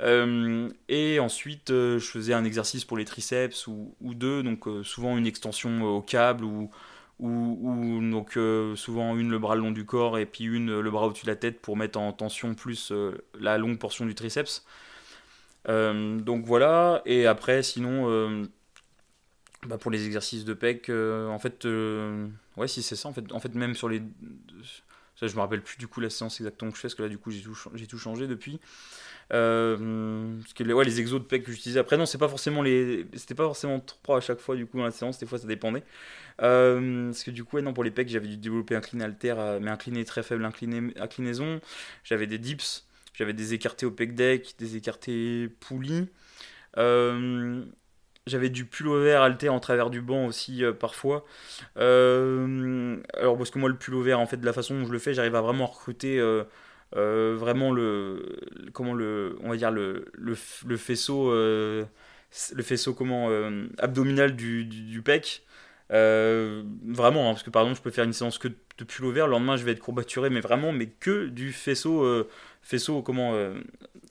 Euh, et ensuite, euh, je faisais un exercice pour les triceps ou, deux, donc euh, souvent une extension au câble ou, ou, donc souvent une le bras le long du corps et puis une le bras au-dessus de la tête pour mettre en tension plus la longue portion du triceps. donc voilà, et après, sinon bah pour les exercices de pec, euh, en fait, euh, ouais, si c'est ça, en fait, en fait, même sur les. Ça, je me rappelle plus du coup la séance exactement que je fais, parce que là, du coup, j'ai tout, j'ai tout changé depuis. Euh, parce que les, ouais, les exos de pec que j'utilisais après, non, c'est pas forcément les. C'était pas forcément trois à chaque fois, du coup, dans la séance, des fois, ça dépendait. parce que du coup, ouais, non, pour les pecs, j'avais dû développer incliné alter, mais incliné très faible inclinaison. J'avais des dips, j'avais des écartés au pec deck, des écartés poulies. Euh, j'avais du pullover alter en travers du banc aussi euh, parfois. Euh, alors parce que moi le pullover en fait de la façon dont je le fais, j'arrive à vraiment recruter euh, vraiment le comment le on va dire le, le, le faisceau le faisceau comment abdominal du, du, pec. vraiment, hein, parce que par exemple, je peux faire une séance que de pullover, le lendemain je vais être courbaturé, mais vraiment, mais que du faisceau, faisceau comment,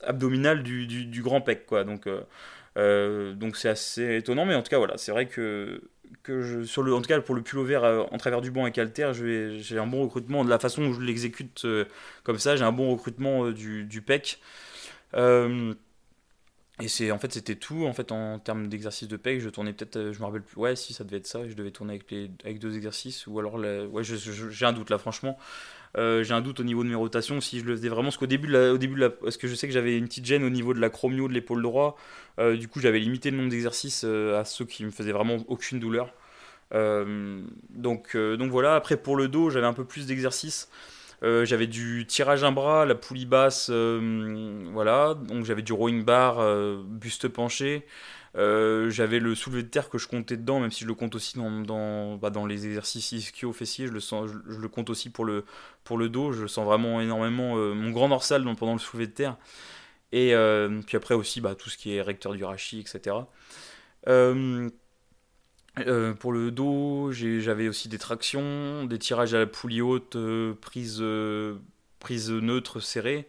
abdominal du, du, du, grand pec, quoi. Donc, euh, donc c'est assez étonnant, mais en tout cas, voilà, c'est vrai que, que sur le, en tout cas, pour le pullover euh, en travers du banc avec Alter, j'ai un bon recrutement. De la façon où je l'exécute euh, comme ça, j'ai un bon recrutement du, du, PEC. et c'est en fait c'était tout en fait en termes d'exercice de PEC je tournais peut-être je me rappelle plus ouais si ça devait être ça je devais tourner avec les avec deux exercices ou alors ouais j'ai un doute là franchement euh, j'ai un doute au niveau de mes rotations si je le faisais vraiment. Parce qu'au début, au début parce que je sais que j'avais une petite gêne au niveau de la chromio de l'épaule droit. Euh, du coup, j'avais limité le nombre d'exercices euh, à ceux qui me faisaient vraiment aucune douleur. donc, donc voilà. Après, pour le dos, j'avais un peu plus d'exercices. j'avais du tirage un bras, la poulie basse, voilà. Donc j'avais du rowing bar, buste penché. J'avais le soulevé de terre que je comptais dedans, même si je le compte aussi dans, dans, bah, dans les exercices ischio fessiers, je le, sens, je, le compte aussi pour le, pour le dos. Je sens vraiment énormément mon grand dorsal pendant le soulevé de terre. Et puis après aussi bah, tout ce qui est recteur du rachis, etc. Euh, pour le dos, j'avais aussi des tractions, des tirages à la poulie haute, euh, prise, euh, prise neutre serrée,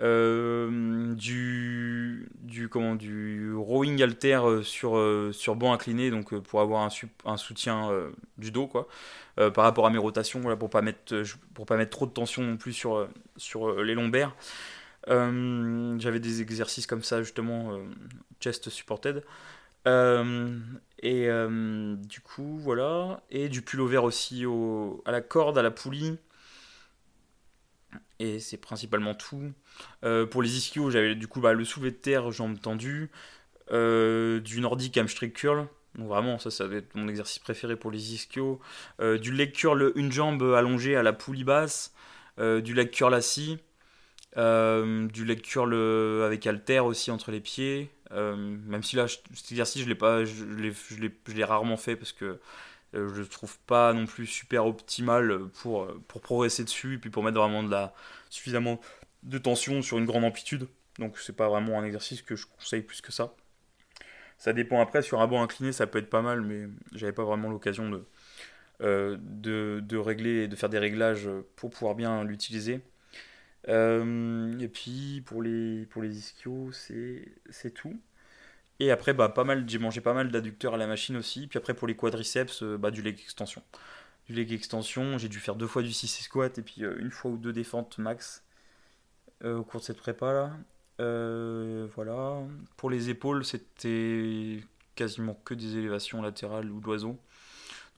du, du, comment, du rowing alter sur, sur banc incliné, donc pour avoir un, un soutien du dos, quoi, par rapport à mes rotations, voilà, pour pas mettre, pour pas mettre trop de tension non plus sur, sur les lombaires. j'avais des exercices comme ça, justement, chest supported. Euh, et euh, du coup, voilà. Et du pullover aussi au, à la corde, à la poulie. Et c'est principalement tout. Euh, pour les ischios, j'avais du coup bah, le soulevé de terre, jambes tendues. du nordique hamstring curl. Donc vraiment, ça, ça va être mon exercice préféré pour les ischios. du leg curl, une jambe allongée à la poulie basse. du leg curl assis. du leg curl avec halter aussi entre les pieds. Euh, même si là, cet exercice, je l'ai pas, je l'ai rarement fait parce que euh, je le trouve pas non plus super optimal pour, progresser dessus et puis pour mettre vraiment de la, suffisamment de tension sur une grande amplitude. Donc c'est pas vraiment un exercice que je conseille plus que ça. Ça dépend après, sur un banc incliné ça peut être pas mal, mais j'avais pas vraiment l'occasion de, euh, régler et de faire des réglages pour pouvoir bien l'utiliser. Euh, et puis pour les, pour les ischios, c'est tout. Et après, bah, pas mal, j'ai mangé pas mal d'adducteurs à la machine aussi. Puis après, pour les quadriceps, euh, bah, du leg extension. Du leg extension, j'ai dû faire deux fois du 6 squat et puis euh, une fois ou deux défentes max au cours de cette prépa là. voilà. Pour les épaules, c'était quasiment que des élévations latérales ou d'oiseau.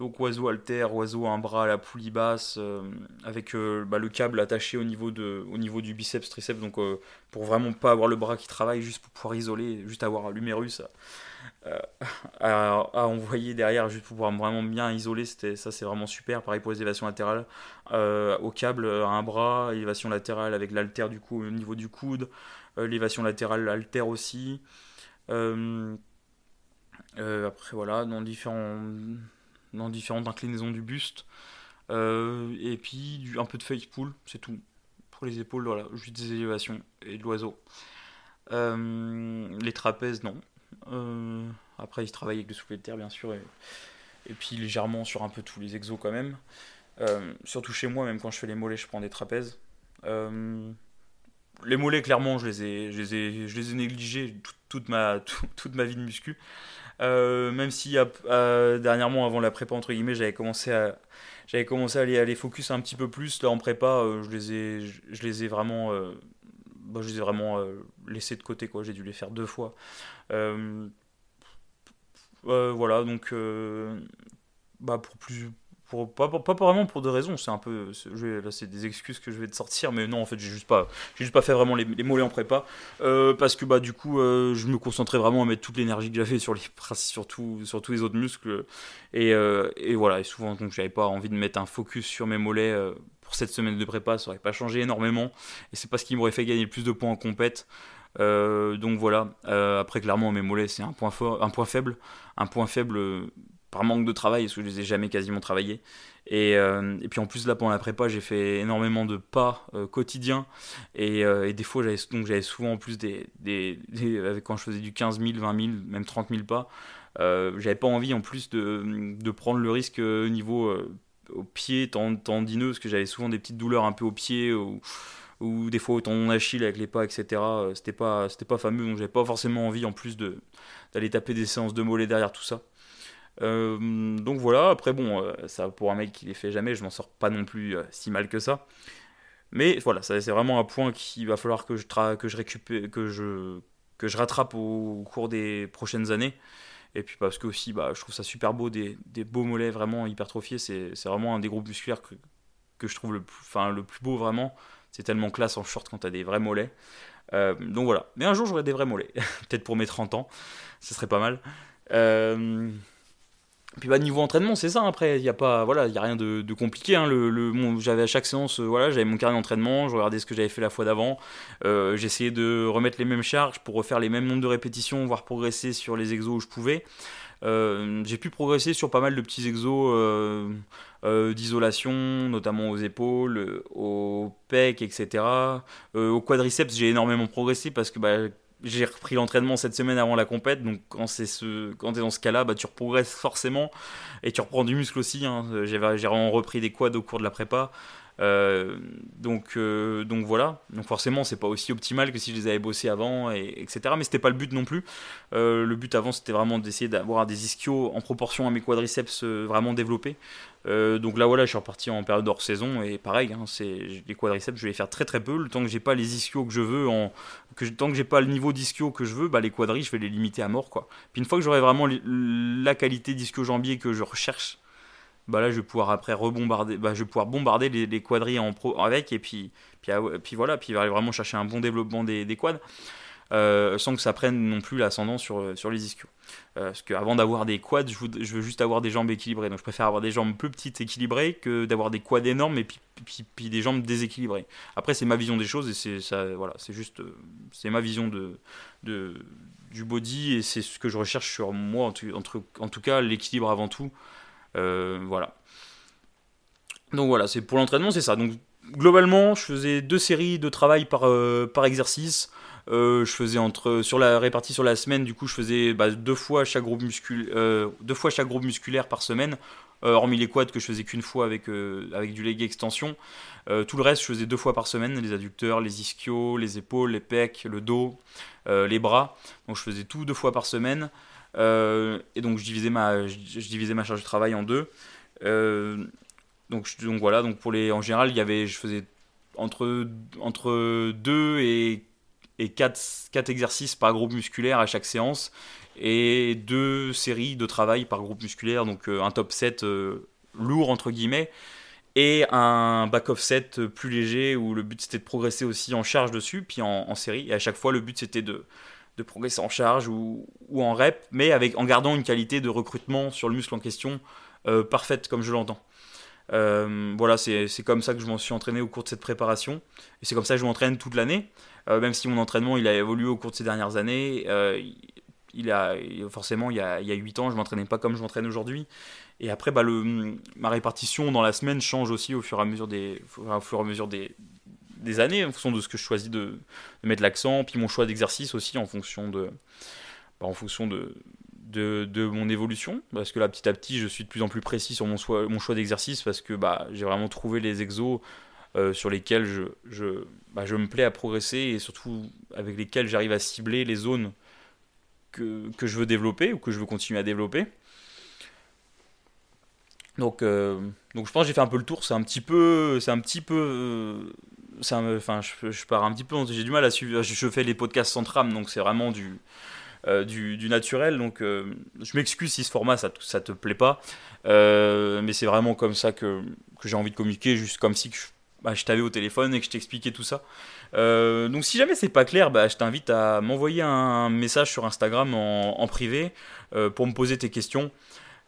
Donc oiseau alter, oiseau un bras à la poulie basse, euh, avec euh, bah, le câble attaché au niveau, de, au niveau du biceps, triceps, donc euh, pour vraiment pas avoir le bras qui travaille, juste pour pouvoir isoler, juste avoir l'humérus à, envoyer derrière, juste pour pouvoir vraiment bien isoler, ça c'est vraiment super. Pareil pour les élévations latérales, au câble, à un bras, élévation latérale avec l'alter du coup au niveau du coude, l'élévation latérale alter aussi. après voilà, dans différents dans différentes inclinaisons du buste. Euh, et puis un peu de face pull, c'est tout. Pour les épaules, voilà, juste des élévations et de l'oiseau. Euh, les trapèzes, non. Euh, après, il se travaille avec le soulevé de terre, bien sûr. Et, puis légèrement sur un peu tous les exos quand même. surtout chez moi, même quand je fais les mollets, je prends des trapèzes. les mollets, clairement, je les ai négligés toute, ma, toute ma vie de muscu. Euh, même si euh, dernièrement, avant la prépa, entre guillemets, j'avais commencé à, j'avais commencé à à focus un petit peu plus. En prépa, euh, je, les ai, je, les ai vraiment, bah, je les ai vraiment laissés de côté. Quoi. J'ai dû les faire deux fois. voilà, donc bah, pour plus, pas, pas, vraiment pour deux raisons, c'est un peu. là, c'est des excuses que je vais te sortir, mais non, en fait, j'ai juste pas, j'ai juste pas fait vraiment les, mollets en prépa. Euh, parce que, bah, du coup, euh, je me concentrais vraiment à mettre toute l'énergie que j'avais sur, les, sur, sur tous les autres muscles. Et, euh, et voilà, et souvent, donc, j'avais pas envie de mettre un focus sur mes mollets pour cette semaine de prépa, ça aurait pas changé énormément. Et c'est pas ce qui m'aurait fait gagner le plus de points en compète. donc voilà, après clairement mes mollets c'est un point fort, un point faible, un point faible par manque de travail, parce que je les ai jamais quasiment travaillés. Et, euh, puis en plus là pendant la prépa j'ai fait énormément de pas euh, quotidiens et, euh, et, des fois j'avais donc j'avais souvent en plus des, quand je faisais du 15 000, 20 000, même 30 000 pas, j'avais pas envie en plus de, de prendre le risque au niveau au pied tendineux parce que j'avais souvent des petites douleurs un peu au pied ou, ou des fois au tendon d'Achille avec les pas etc. C'était pas c'était pas fameux donc j'avais pas forcément envie en plus de d'aller taper des séances de mollets derrière tout ça. Euh, donc voilà, après bon, euh, ça pour un mec qui les fait jamais, je m'en sors pas non plus euh, si mal que ça. Mais voilà, c'est vraiment un point qu'il va falloir que je, que je que je, que je rattrape au, cours des prochaines années. Et puis parce que aussi, bah, je trouve ça super beau, des, des beaux mollets vraiment hypertrophiés. C'est vraiment un des groupes musculaires que, que je trouve le plus, le plus beau vraiment. C'est tellement classe en short quand t'as des vrais mollets. donc voilà. Mais un jour, j'aurai des vrais mollets. Peut-être pour mes 30 ans. Ce serait pas mal. Euh, Puis bah, niveau entraînement, c'est ça après, il n'y a pas voilà, il y a rien de, compliqué hein. le, j'avais à chaque séance euh, voilà, j'avais mon carnet d'entraînement, je regardais ce que j'avais fait la fois d'avant, euh, j'essayais de remettre les mêmes charges pour refaire les mêmes nombres de répétitions, voire progresser sur les exos où je pouvais. Euh, j'ai pu progresser sur pas mal de petits exos d'isolation, notamment aux épaules, aux pecs, etc. au quadriceps, j'ai énormément progressé parce que bah, j'ai repris l'entraînement cette semaine avant la compète, donc quand c'est ce, quand es dans ce cas-là, bah tu progresses forcément et tu reprends du muscle aussi. Hein. J'ai vraiment repris des quads au cours de la prépa. Euh, donc, euh, donc voilà. Donc forcément, c'est pas aussi optimal que si je les avais bossés avant, et, etc. Mais c'était pas le but non plus. Euh, le but avant, c'était vraiment d'essayer d'avoir des ischios en proportion à mes quadriceps vraiment développés. Donc là, voilà, je suis reparti en période hors saison et pareil, hein, c'est les quadriceps, je vais les faire très très peu. Le temps que j'ai pas les ischios que je veux, en, que, tant que j'ai pas le niveau d'ischio que je veux, bah, les quadris, je vais les limiter à mort. Quoi. Puis une fois que j'aurai vraiment la qualité d'ischio jambier que je recherche bah là je vais pouvoir après rebombarder bah, je vais pouvoir bombarder les, les quadrilles en pro avec et puis puis, ah puis voilà puis il va vraiment chercher un bon développement des, des quads euh, sans que ça prenne non plus l'ascendant sur, sur les ischios euh, parce qu'avant d'avoir des quads je veux, juste avoir des jambes équilibrées donc je préfère avoir des jambes plus petites équilibrées que d'avoir des quads énormes et puis, puis, des jambes déséquilibrées après c'est ma vision des choses et c'est voilà juste euh, c'est ma vision de, de du body et c'est ce que je recherche sur moi en, en tout cas l'équilibre avant tout euh, voilà. Donc voilà, c'est pour l'entraînement, c'est ça. Donc globalement, je faisais deux séries de travail par, euh, par exercice. Euh, je faisais entre sur la répartie sur la semaine, du coup, je faisais bah, deux fois chaque groupe musculaire, deux fois chaque groupe musculaire par semaine. hormis les quads que je faisais qu'une fois avec, avec du leg extension. tout le reste, je faisais deux fois par semaine, les adducteurs, les ischios, les épaules, les pecs, le dos, les bras. Donc je faisais tout deux fois par semaine. Euh, et donc je divisais ma, je, divisais ma charge de travail en deux. Euh, donc, donc voilà, donc pour les, en général, il y avait, je faisais entre, entre 2 et, et 4, 4 exercices par groupe musculaire à chaque séance et deux séries de travail par groupe musculaire, donc euh, un top 7 lourd entre guillemets et un back-off set plus léger où le but c'était de progresser aussi en charge dessus, puis en, série. Et à chaque fois, le but c'était de, de progresser en charge ou, en rep, mais avec, en gardant une qualité de recrutement sur le muscle en question euh, parfaite, comme je l'entends. Euh, voilà, c'est comme ça que je m'en suis entraîné au cours de cette préparation. Et c'est comme ça que je m'entraîne toute l'année. Euh, même si mon entraînement il a évolué au cours de ces dernières années, il a, forcément, il y a, il y a 8 ans, je m'entraînais pas comme je m'entraîne aujourd'hui. Et après, bah, le, ma répartition dans la semaine change aussi au fur et à mesure des, au fur et à mesure des, des années en fonction de ce que je choisis de, mettre l'accent, puis mon choix d'exercice aussi en fonction de, bah, en fonction de, de, mon évolution, parce que là petit à petit je suis de plus en plus précis sur mon choix, mon choix d'exercice parce que bah, j'ai vraiment trouvé les exos euh, sur lesquels je, je, bah, je me plais à progresser et surtout avec lesquels j'arrive à cibler les zones que, que, je veux développer ou que je veux continuer à développer. Donc, euh, donc je pense que j'ai fait un peu le tour. C'est un petit peu, c'est un petit peu euh, enfin, je, pars un petit peu, j'ai du mal à suivre. Je, fais les podcasts sans trame, donc c'est vraiment du, du, naturel. Donc, je m'excuse si ce format ça, ça te plaît pas, mais c'est vraiment comme ça que, que j'ai envie de communiquer, juste comme si je, bah, je t'avais au téléphone et que je t'expliquais tout ça. donc, si jamais c'est pas clair, bah, je t'invite à m'envoyer un message sur Instagram en, privé pour me poser tes questions.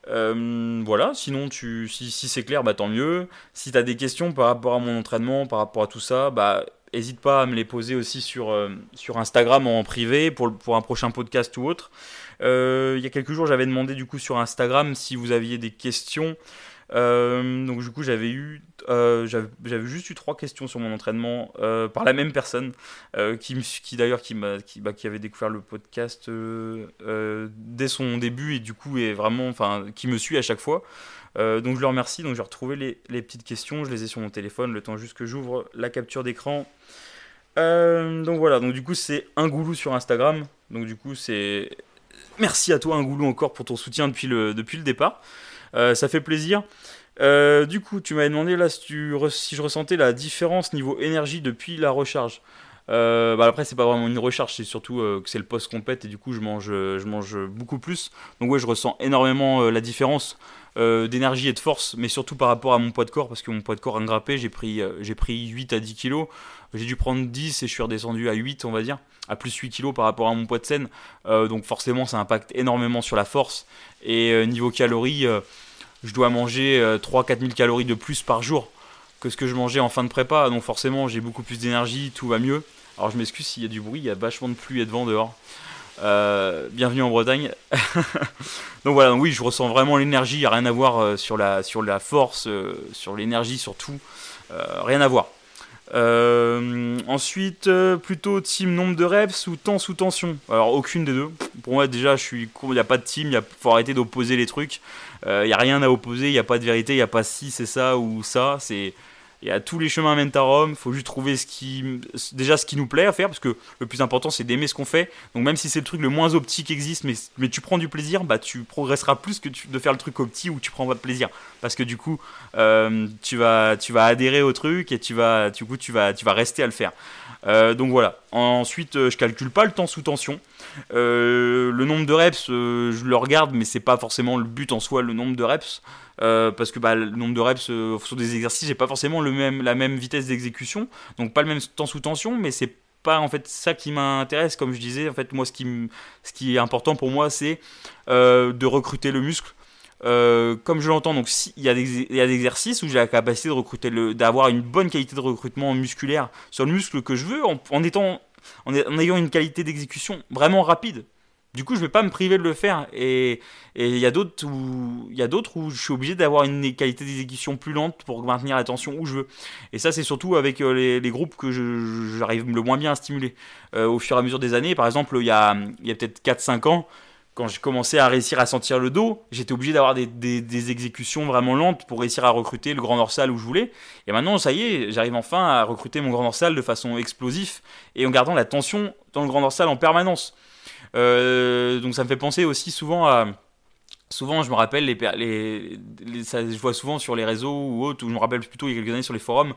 Euh, voilà, sinon tu, si, c'est clair, bah, tant mieux. Si tu as des questions par rapport à mon entraînement, par rapport à tout ça, n'hésite pas à me les poser aussi sur, euh, Instagram en privé pour, un prochain podcast ou autre. Euh, il y a quelques jours, j'avais demandé du coup sur Instagram si vous aviez des questions. Euh, donc du coup j'avais eu euh, j'avais juste eu trois questions sur mon entraînement euh, par la même personne qui, qui d'ailleurs qui qui, bah, qui, avait découvert le podcast dès son début et du coup est vraiment enfin qui me suit à chaque fois. Donc je le remercie. Donc j'ai retrouvé les, les, petites questions. Je les ai sur mon téléphone le temps juste que j'ouvre la capture d'écran. Donc voilà. Donc du coup c'est un goulou sur Instagram. Donc du coup c'est merci à toi un goulou encore pour ton soutien depuis le depuis le départ ça fait plaisir. Euh, du coup, tu m'avais demandé là si, je ressentais la différence niveau énergie depuis la recharge. Euh, bah après, c'est pas vraiment une recharge, c'est surtout euh, que c'est le post compète et du coup, je mange, beaucoup plus. Donc, ouais, je ressens énormément euh, la différence d'énergie et de force, mais surtout par rapport à mon poids de corps, parce que mon poids de corps engrappé, j'ai pris, j'ai pris 8 à 10 kilos. J'ai dû prendre 10 et je suis redescendu à 8, on va dire, à plus 8 kilos par rapport à mon poids de scène. donc, forcément, ça impacte énormément sur la force. Et niveau calories, je dois manger 3-4 000 calories de plus par jour que ce que je mangeais en fin de prépa. Donc, forcément, j'ai beaucoup plus d'énergie, tout va mieux. Alors je m'excuse s'il y a du bruit, il y a vachement de pluie et de vent dehors. Euh, bienvenue en Bretagne. donc voilà, oui, je ressens vraiment l'énergie, il n'y a rien à voir euh, sur, la, sur la force, euh, sur l'énergie surtout, rien à voir. Ensuite, plutôt team nombre de reps ou temps sous tension Alors aucune des deux. Pour moi déjà, je suis il n'y a pas de team, il faut arrêter d'opposer les trucs. Il n'y a rien à opposer, il n'y a pas de vérité, il n'y a pas si c'est ça ou ça. C'est et à tous les chemins mènent à Rome. Il faut juste trouver ce qui, déjà ce qui nous plaît à faire, parce que le plus important c'est d'aimer ce qu'on fait. Donc même si c'est le truc le moins optique qui existe, mais, mais tu prends du plaisir, bah tu progresseras plus que de faire le truc optique où tu prends pas de plaisir, parce que du coup euh, tu vas, tu vas adhérer au truc et tu vas, du coup tu vas, tu vas rester à le faire. Euh, donc voilà. Ensuite, euh, je calcule pas le temps sous tension. le nombre de reps, je le regarde, mais c'est pas forcément le but en soi, le nombre de reps. Euh, parce que bah, le nombre de reps euh, sur des exercices, j'ai pas forcément le même, la même vitesse d'exécution, donc pas le même temps sous tension, mais c'est pas en fait ça qui m'intéresse, comme je disais. En fait, moi, ce qui, est important pour moi, c'est euh, de recruter le muscle. comme je l'entends, donc s'il y, a des, y a des exercices où j'ai la capacité de recruter d'avoir une bonne qualité de recrutement musculaire sur le muscle que je veux, en, étant, en ayant une qualité d'exécution vraiment rapide. Du coup, je vais pas me priver de le faire. Et il y a d'autres où où je suis obligé d'avoir une qualité d'exécution plus lente pour maintenir l'attention où je veux. Et ça, c'est surtout avec euh, les, groupes que j'arrive le moins bien à stimuler. Euh, au fur et à mesure des années, par exemple, il y a, peut-être 4-5 ans, quand j'ai commencé à réussir à sentir le dos, j'étais obligé d'avoir des, exécutions vraiment lentes pour réussir à recruter le grand dorsal où je voulais. Et maintenant, ça y est, j'arrive enfin à recruter mon grand dorsal de façon explosive et en gardant la tension dans le grand dorsal en permanence. Euh, donc ça me fait penser aussi souvent à souvent je me rappelle les, ça, je vois souvent sur les réseaux ou autres ou je me rappelle plutôt il y a quelques années sur les forums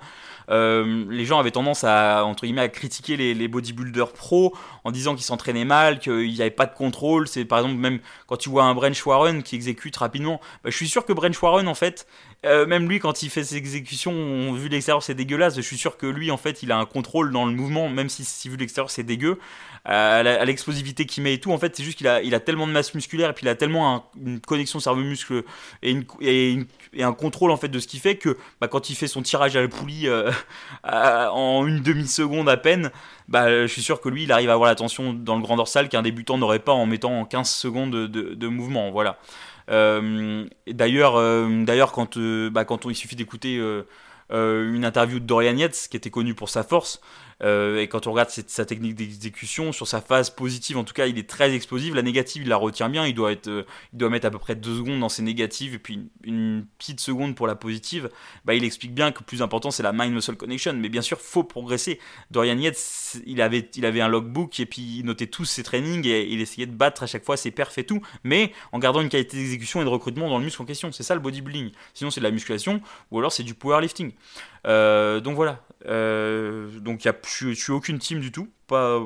euh, les gens avaient tendance à entre guillemets à critiquer les, bodybuilders pro en disant qu'ils s'entraînaient mal qu'il n'y avait pas de contrôle. C'est par exemple même quand tu vois un Brent Warren qui exécute rapidement bah, je suis sûr que Brent Warren en fait euh, même lui quand il fait ses exécutions vu l'extérieur c'est dégueulasse je suis sûr que lui en fait il a un contrôle dans le mouvement même si, si vu l'extérieur c'est dégueu à l'explosivité qu'il met et tout. En fait, c'est juste qu'il a, tellement de masse musculaire et puis il a tellement une connexion cerveau-muscle et, et, un contrôle en fait de ce qu'il fait que bah, quand il fait son tirage à la poulie euh, en une demi-seconde à peine, bah, je suis sûr que lui, il arrive à avoir la tension dans le grand dorsal qu'un débutant n'aurait pas en mettant 15 secondes de, de, mouvement. Voilà. Euh, d'ailleurs, euh, d'ailleurs, quand, bah, quand on, il suffit d'écouter une interview de Dorian Yates, qui était connu pour sa force, euh, et quand on regarde sa technique d'exécution, sur sa phase positive, en tout cas, il est très explosif. La négative, il la retient bien. Il doit, être, euh, il doit mettre à peu près deux secondes dans ses négatives et puis une, petite seconde pour la positive. Bah, il explique bien que plus important, c'est la mind-muscle connection. Mais bien sûr, faut progresser. Dorian Yates, il avait, il avait un logbook et puis il notait tous ses trainings et il essayait de battre à chaque fois ses perfs et tout, mais en gardant une qualité d'exécution et de recrutement dans le muscle en question. C'est ça le bodybuilding. Sinon, c'est de la musculation ou alors c'est du powerlifting. Euh, donc voilà. Euh, donc je, suis aucune team du tout. Pas,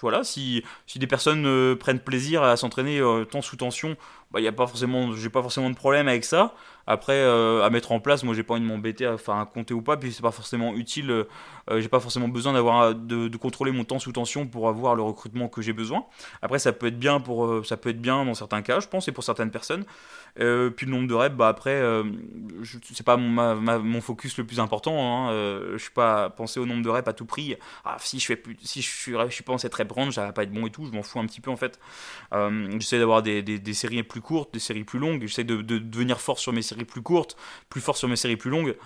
voilà, si, si des personnes euh, prennent plaisir à s'entraîner tant sous tension, bah, y a pas forcément, j'ai pas forcément de problème avec ça. Après, à mettre en place, moi j'ai pas envie de m'embêter à faire un compter ou pas, puis c'est pas forcément utile euh, j'ai pas forcément besoin d'avoir euh, de, contrôler mon temps sous tension pour avoir le recrutement que j'ai besoin. Après, ça peut être bien pour euh, ça peut être bien dans certains cas, je pense, et pour certaines personnes. puis le nombre de reps, bah après, c'est pas mon, mon, focus le plus important. Hein. je suis pas pensé au nombre de reps à tout prix. Ah, si je fais plus, si je suis, je suis pas en cette rep range, ça va pas être bon et tout. Je m'en fous un petit peu en fait. j'essaie d'avoir des, des, séries plus courtes, des séries plus longues. J'essaie de, de devenir fort sur mes séries plus courtes, plus fort sur mes séries plus longues.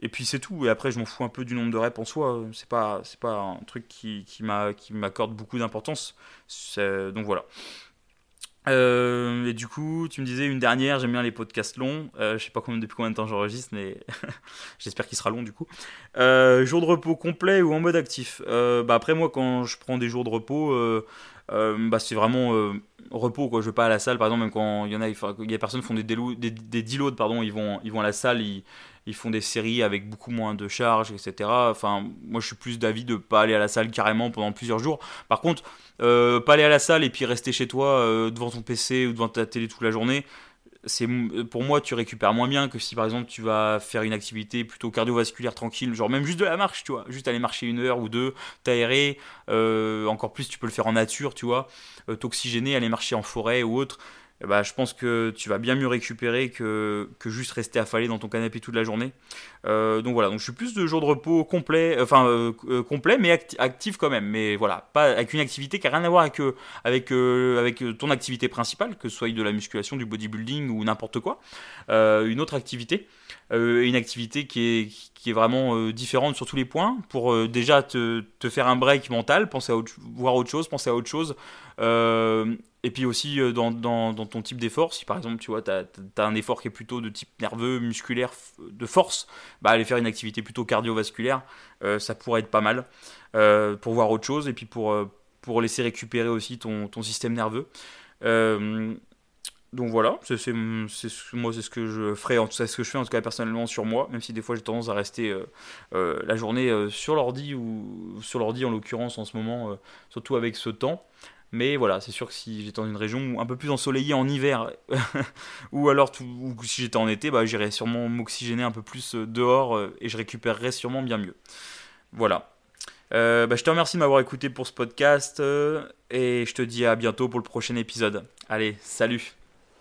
Et puis c'est tout. Et après, je m'en fous un peu du nombre de reps en soi. C'est pas, c'est pas un truc qui, qui m'accorde beaucoup d'importance. Donc voilà. Euh, et du coup, tu me disais une dernière, j'aime bien les podcasts longs. Euh, je sais pas combien, depuis combien de temps j'enregistre, mais j'espère qu'il sera long du coup. Euh, jour de repos complet ou en mode actif? Bah Après, moi, quand je prends des jours de repos, bah, c'est vraiment repos quoi. Je vais pas à la salle par exemple même quand il y a, il personnes font des, des, des pardon, ils vont, ils à la salle, ils, ils font des séries avec beaucoup moins de charges, etc. Enfin, moi je suis plus d'avis de pas aller à la salle carrément pendant plusieurs jours. Par contre, euh, pas aller à la salle et puis rester chez toi euh, devant ton PC ou devant ta télé toute la journée, c'est pour moi tu récupères moins bien que si par exemple tu vas faire une activité plutôt cardiovasculaire tranquille, genre même juste de la marche, tu vois, juste aller marcher une heure ou deux, t'aérer, euh, encore plus tu peux le faire en nature, tu vois, t'oxygéner, aller marcher en forêt ou autre. Eh ben, je pense que tu vas bien mieux récupérer que, que juste rester affalé dans ton canapé toute la journée. Euh, donc voilà, donc je suis plus de jours de repos complet, enfin euh, euh, complet, mais actif quand même. Mais voilà, pas avec une activité qui n'a rien à voir avec, avec, avec ton activité principale, que ce soit de la musculation, du bodybuilding ou n'importe quoi. une autre activité, une activité qui est, qui est vraiment différente sur tous les points, pour déjà te, te, faire un break mental, penser à voir autre chose, penser à autre chose. Et puis aussi euh, dans, ton type d'effort, si par exemple tu vois, tu as, un effort qui est plutôt de type nerveux, musculaire, de force, bah, aller faire une activité plutôt cardiovasculaire, euh, ça pourrait être pas mal euh, pour voir autre chose et puis pour, pour laisser récupérer aussi ton, système nerveux. donc voilà, moi c'est ce que je ferai, en tout cas ce que je fais en tout cas personnellement sur moi, même si des fois j'ai tendance à rester la journée sur l'ordi ou sur l'ordi en l'occurrence en ce moment, surtout avec ce temps. Mais voilà, c'est sûr que si j'étais dans une région un peu plus ensoleillée en hiver, ou alors si j'étais en été, bah, j'irais sûrement m'oxygéner un peu plus euh, dehors euh, et je récupérerais sûrement bien mieux. Voilà. Euh, bah, je te remercie de m'avoir écouté pour ce podcast et je te dis à bientôt pour le prochain épisode. Allez, salut